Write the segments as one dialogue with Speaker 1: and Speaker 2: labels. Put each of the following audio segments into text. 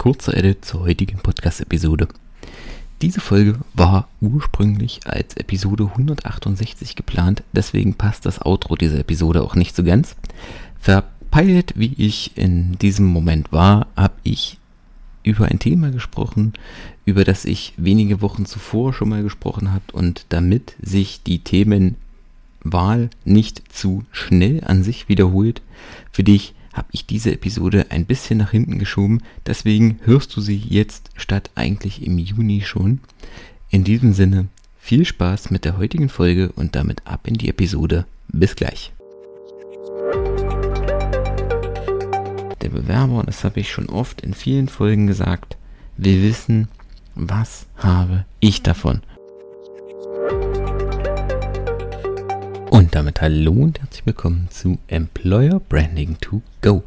Speaker 1: kurzer Edit zur heutigen Podcast-Episode. Diese Folge war ursprünglich als Episode 168 geplant, deswegen passt das Outro dieser Episode auch nicht so ganz. Verpeilt, wie ich in diesem Moment war, habe ich über ein Thema gesprochen, über das ich wenige Wochen zuvor schon mal gesprochen habe und damit sich die Themenwahl nicht zu schnell an sich wiederholt, für dich habe ich diese Episode ein bisschen nach hinten geschoben. Deswegen hörst du sie jetzt statt eigentlich im Juni schon. In diesem Sinne, viel Spaß mit der heutigen Folge und damit ab in die Episode. Bis gleich. Der Bewerber, und das habe ich schon oft in vielen Folgen gesagt, will wissen, was habe ich davon? Und damit hallo und herzlich willkommen zu Employer Branding to Go,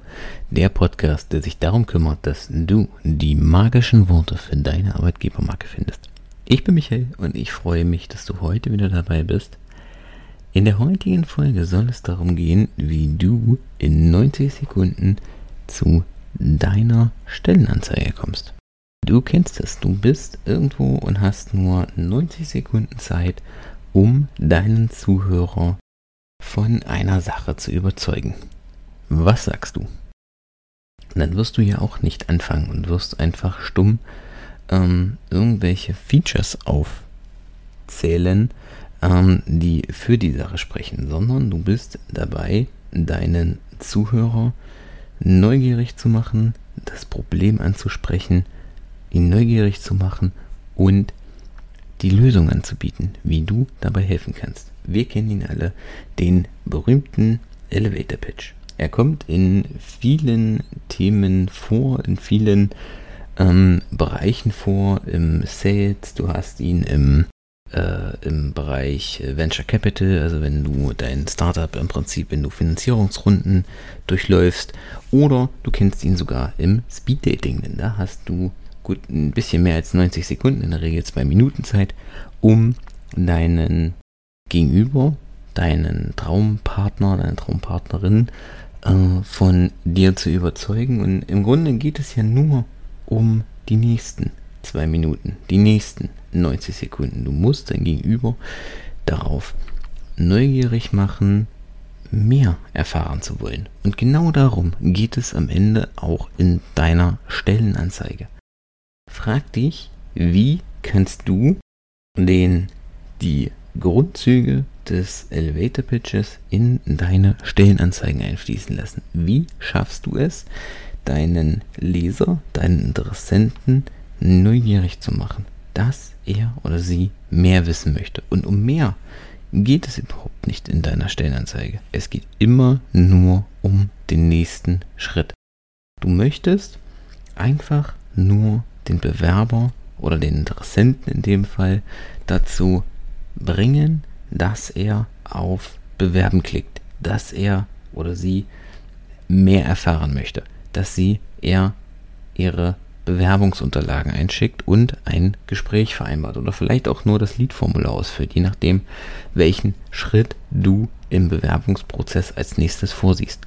Speaker 1: der Podcast, der sich darum kümmert, dass du die magischen Worte für deine Arbeitgebermarke findest. Ich bin Michael und ich freue mich, dass du heute wieder dabei bist. In der heutigen Folge soll es darum gehen, wie du in 90 Sekunden zu deiner Stellenanzeige kommst. Du kennst es, du bist irgendwo und hast nur 90 Sekunden Zeit, um deinen Zuhörer von einer Sache zu überzeugen. Was sagst du? Dann wirst du ja auch nicht anfangen und wirst einfach stumm ähm, irgendwelche Features aufzählen, ähm, die für die Sache sprechen, sondern du bist dabei, deinen Zuhörer neugierig zu machen, das Problem anzusprechen, ihn neugierig zu machen und die Lösung anzubieten, wie du dabei helfen kannst. Wir kennen ihn alle, den berühmten Elevator Pitch. Er kommt in vielen Themen vor, in vielen ähm, Bereichen vor, im Sales, du hast ihn im, äh, im Bereich Venture Capital, also wenn du dein Startup im Prinzip, wenn du Finanzierungsrunden durchläufst, oder du kennst ihn sogar im Speed Dating, denn da hast du gut ein bisschen mehr als 90 Sekunden, in der Regel zwei Minuten Zeit, um deinen Gegenüber, deinen Traumpartner, deine Traumpartnerin äh, von dir zu überzeugen. Und im Grunde geht es ja nur um die nächsten zwei Minuten, die nächsten 90 Sekunden. Du musst dein Gegenüber darauf neugierig machen, mehr erfahren zu wollen. Und genau darum geht es am Ende auch in deiner Stellenanzeige frag dich, wie kannst du den, die Grundzüge des Elevator Pitches in deine Stellenanzeigen einfließen lassen. Wie schaffst du es, deinen Leser, deinen Interessenten neugierig zu machen, dass er oder sie mehr wissen möchte? Und um mehr geht es überhaupt nicht in deiner Stellenanzeige. Es geht immer nur um den nächsten Schritt. Du möchtest einfach nur den Bewerber oder den Interessenten in dem Fall dazu bringen, dass er auf Bewerben klickt, dass er oder sie mehr erfahren möchte, dass sie eher ihre Bewerbungsunterlagen einschickt und ein Gespräch vereinbart oder vielleicht auch nur das Liedformular ausfüllt, je nachdem, welchen Schritt du im Bewerbungsprozess als nächstes vorsiehst.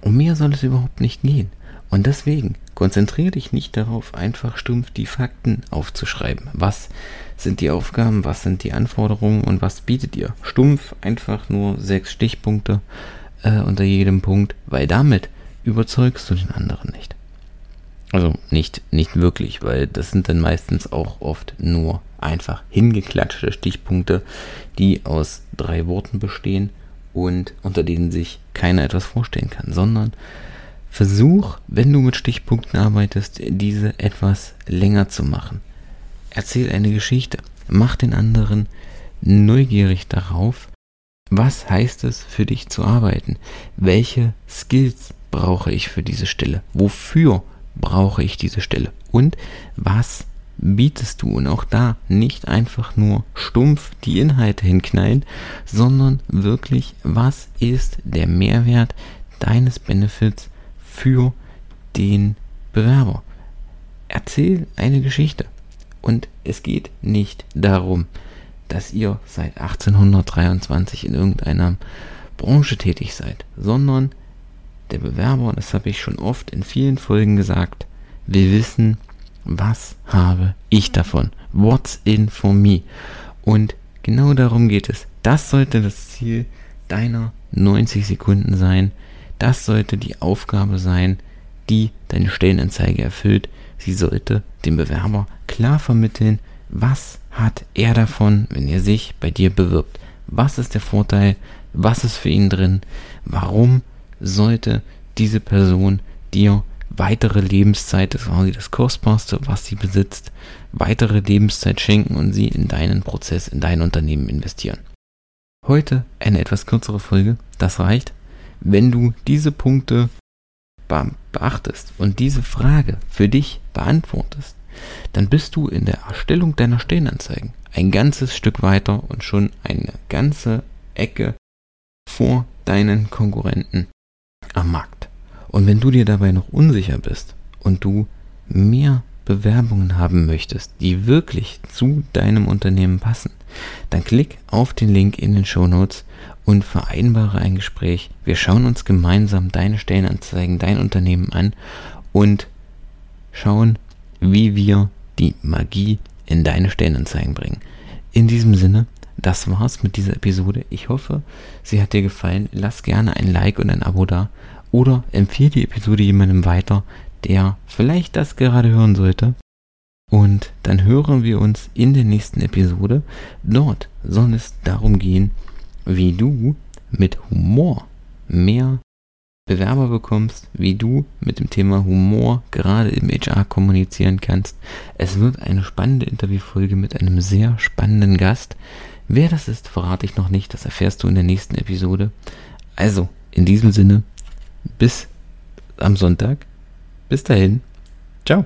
Speaker 1: Um mehr soll es überhaupt nicht gehen. Und deswegen konzentriere dich nicht darauf, einfach stumpf die Fakten aufzuschreiben. Was sind die Aufgaben, was sind die Anforderungen und was bietet ihr? Stumpf einfach nur sechs Stichpunkte äh, unter jedem Punkt, weil damit überzeugst du den anderen nicht. Also nicht, nicht wirklich, weil das sind dann meistens auch oft nur einfach hingeklatschte Stichpunkte, die aus drei Worten bestehen und unter denen sich keiner etwas vorstellen kann, sondern Versuch, wenn du mit Stichpunkten arbeitest, diese etwas länger zu machen. Erzähl eine Geschichte. Mach den anderen neugierig darauf, was heißt es für dich zu arbeiten? Welche Skills brauche ich für diese Stelle? Wofür brauche ich diese Stelle? Und was bietest du? Und auch da nicht einfach nur stumpf die Inhalte hinknallen, sondern wirklich, was ist der Mehrwert deines Benefits für den Bewerber. Erzähl eine Geschichte. Und es geht nicht darum, dass ihr seit 1823 in irgendeiner Branche tätig seid, sondern der Bewerber, und das habe ich schon oft in vielen Folgen gesagt, will wissen, was habe ich davon? What's in for me? Und genau darum geht es. Das sollte das Ziel deiner 90 Sekunden sein. Das sollte die Aufgabe sein, die deine Stellenanzeige erfüllt. Sie sollte dem Bewerber klar vermitteln, was hat er davon, wenn er sich bei dir bewirbt. Was ist der Vorteil? Was ist für ihn drin? Warum sollte diese Person dir weitere Lebenszeit, das war das Kostbarste, was sie besitzt, weitere Lebenszeit schenken und sie in deinen Prozess, in dein Unternehmen investieren. Heute eine etwas kürzere Folge, das reicht. Wenn du diese Punkte beachtest und diese Frage für dich beantwortest, dann bist du in der Erstellung deiner Stellenanzeigen ein ganzes Stück weiter und schon eine ganze Ecke vor deinen Konkurrenten am Markt. Und wenn du dir dabei noch unsicher bist und du mehr Bewerbungen haben möchtest, die wirklich zu deinem Unternehmen passen, dann klick auf den Link in den Show Notes und vereinbare ein Gespräch. Wir schauen uns gemeinsam deine Stellenanzeigen, dein Unternehmen an und schauen, wie wir die Magie in deine Stellenanzeigen bringen. In diesem Sinne, das war's mit dieser Episode. Ich hoffe, sie hat dir gefallen. Lass gerne ein Like und ein Abo da oder empfehle die Episode jemandem weiter, der vielleicht das gerade hören sollte. Und dann hören wir uns in der nächsten Episode. Dort soll es darum gehen, wie du mit Humor mehr Bewerber bekommst, wie du mit dem Thema Humor gerade im HR kommunizieren kannst. Es wird eine spannende Interviewfolge mit einem sehr spannenden Gast. Wer das ist, verrate ich noch nicht, das erfährst du in der nächsten Episode. Also, in diesem Sinne, bis am Sonntag. Bis dahin. Ciao.